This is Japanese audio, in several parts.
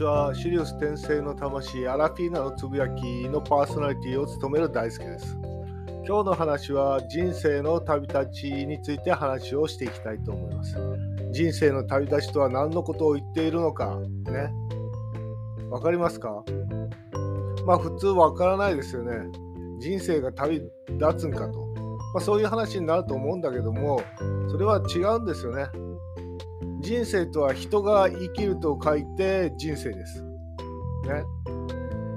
ちは。シリウス転生の魂、アラフィーナのつぶやきのパーソナリティを務める大輔です。今日の話は人生の旅立ちについて話をしていきたいと思います。人生の旅立ちとは何のことを言っているのか、ね。わかりますか？まあ普通わからないですよね。人生が旅立つんかと。まあ、そういう話になると思うんだけども、それは違うんですよね。人生とは人が生きると書いて人生です。ね。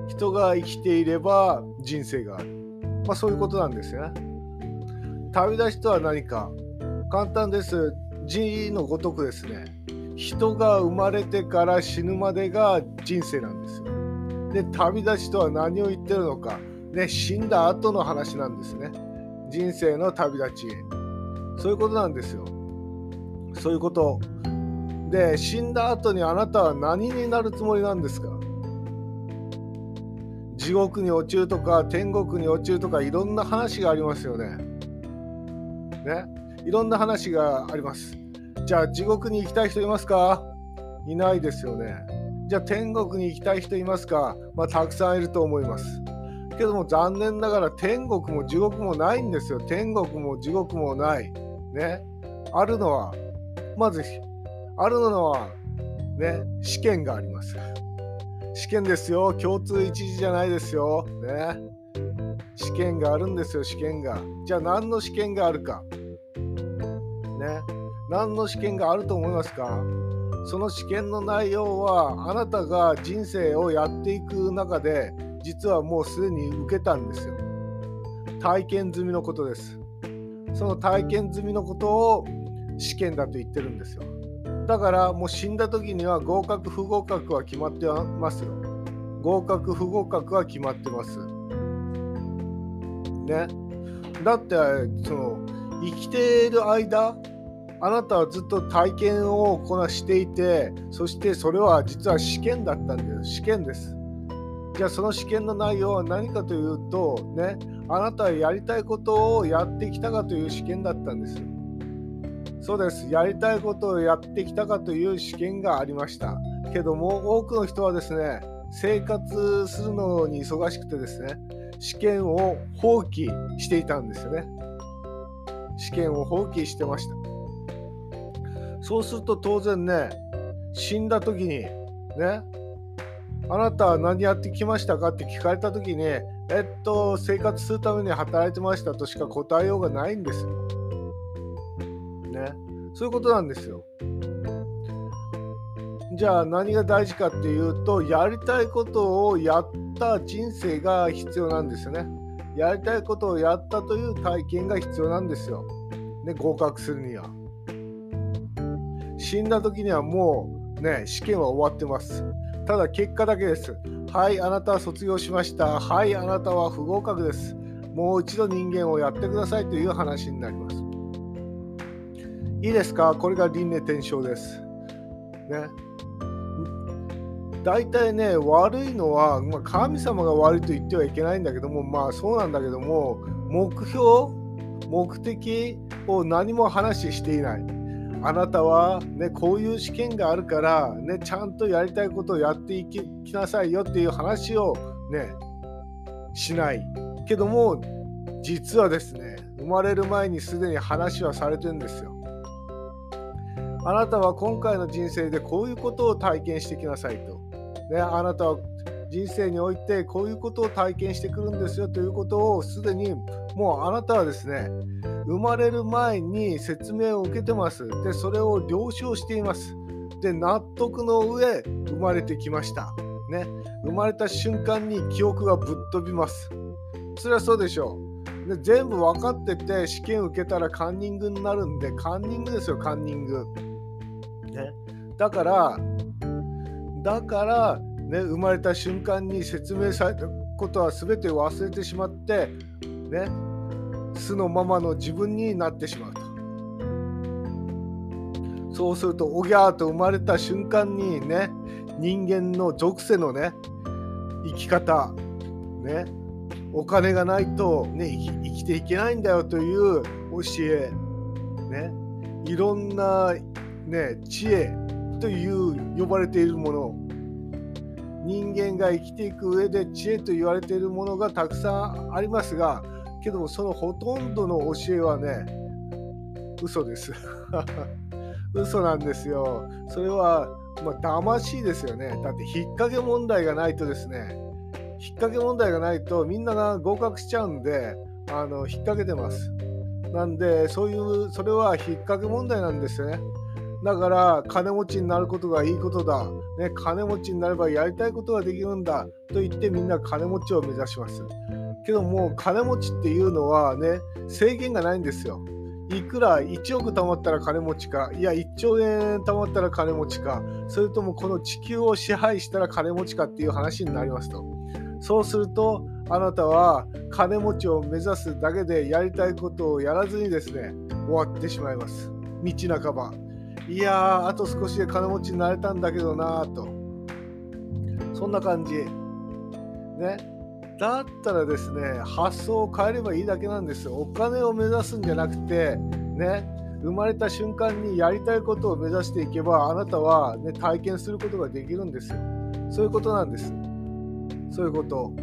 人が生きていれば人生がある。まあそういうことなんですよね。旅立ちとは何か簡単です。字のごとくですね。人が生まれてから死ぬまでが人生なんですよ。で、旅立ちとは何を言ってるのか。ね、死んだ後の話なんですね。人生の旅立ち。そういうことなんですよ。そういうこと。で死んだ後にあなたは何になるつもりなんですか？地獄に落ちるとか天国に落ちるとかいろんな話がありますよね。ね？いろんな話があります。じゃあ地獄に行きたい人いますか？いないですよね。じゃあ天国に行きたい人いますか？まあたくさんいると思います。けども残念ながら天国も地獄もないんですよ。天国も地獄もない。ね？あるのはまずあるのはね試験があります。試験ですよ。共通一時じゃないですよ。ね。試験があるんですよ試験が。じゃあ何の試験があるか。ね。何の試験があると思いますか。その試験の内容はあなたが人生をやっていく中で実はもうすでに受けたんですよ。体験済みのことです。その体験済みのことを試験だと言ってるんですよ。だからもう死んだ時には合格不合格は決まってますよ。合格不合格は決まってます。ね。だってその生きている間あなたはずっと体験をこなしていてそしてそれは実は試験だったんです試験です。じゃあその試験の内容は何かというとねあなたはやりたいことをやってきたかという試験だったんですよ。そうです。やりたいことをやってきたかという試験がありました。けども、多くの人はですね、生活するのに忙しくてですね、試験を放棄していたんですよね。試験を放棄してました。そうすると当然ね、死んだ時に、ね、あなたは何やってきましたかって聞かれた時に、えっと、生活するために働いてましたとしか答えようがないんですよ。そういうことなんですよ。じゃあ何が大事かっていうとやりたいことをやった人生が必要なんですよね。やりたいことをやったという体験が必要なんですよ。ね、合格するには。死んだ時にはもうね、試験は終わってます。ただ結果だけです。はい、あなたは卒業しました。はい、あなたは不合格です。もう一度人間をやってくださいという話になります。いいですか？これが輪廻転生です。ね。大体ね、悪いのは、まあ、神様が悪いと言ってはいけないんだけども、まあそうなんだけども、目標、目的を何も話していない。あなたは、ね、こういう試験があるから、ね、ちゃんとやりたいことをやっていきなさいよっていう話をね、しない。けども、実はですね、生まれる前にすでに話はされてるんですよ。あなたは今回の人生でこういうことを体験してきなさいと。ね、あなたは人生においてこういうことを体験してくるんですよということをすでにもうあなたはですね生まれる前に説明を受けてます。でそれを了承しています。で納得の上生まれてきました。ね生まれた瞬間に記憶がぶっ飛びます。それはそうでしょう。で全部分かってて試験受けたらカンニングになるんでカンニングですよカンニング。ね、だからだからね生まれた瞬間に説明されたことは全て忘れてしまってね素のままの自分になってしまうと。そうするとおぎゃーと生まれた瞬間にね人間の属性のね生き方ねお金がないと、ね、生きていけないんだよという教え、ね、いろんなね、知恵という呼ばれているもの。人間が生きていく上で知恵と言われているものがたくさんありますがけどもそのほとんどの教えはね嘘です。嘘なんですよ。それはまあ騙しいですよね。だって引っ掛け問題がないとですね。引っ掛け問題がないとみんなが合格しちゃうんであの引っ掛けてます。なんでそういうそれは引っ掛け問題なんですよね。だから金持ちになることがいいことだ、ね、金持ちになればやりたいことができるんだ。と言ってみんな金持ちを目指します。けども金持ちっていうのはね制限がないんですよ。いくら1億貯まったら金持ちか。いや1兆円貯まったら金持ちか。それともこの地球を支配したら金持ちかっていう話になりますと。そうするとあなたは金持ちを目指すだけでやりたいことをやらずにですね終わってしまいます。道半ば。いやーあと少しで金持ちになれたんだけどなーと。そんな感じ。ね。だったらですね発想を変えればいいだけなんですお金を目指すんじゃなくてね。生まれた瞬間にやりたいことを目指していけばあなたは、ね、体験することができるんですよ。そういうことなんです。そういうこと。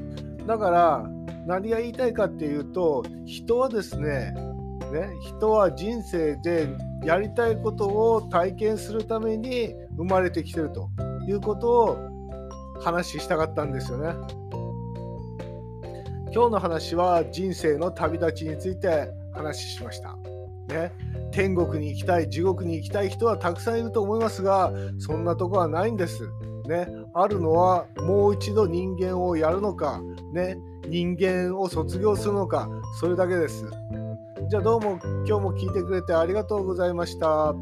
だから何が言いたいかっていうと人はですねね人は人生でやりたいことを体験するために生まれてきてるということを話したかったんですよね。今日の話は人生の旅立ちについて話しました。ね、天国に行きたい地獄に行きたい人はたくさんいると思いますがそんなとこはないんです。ね、あるのはもう一度人間をやるのか、ね、人間を卒業するのかそれだけです。じゃあどうも今日も聞いてくれてありがとうございました。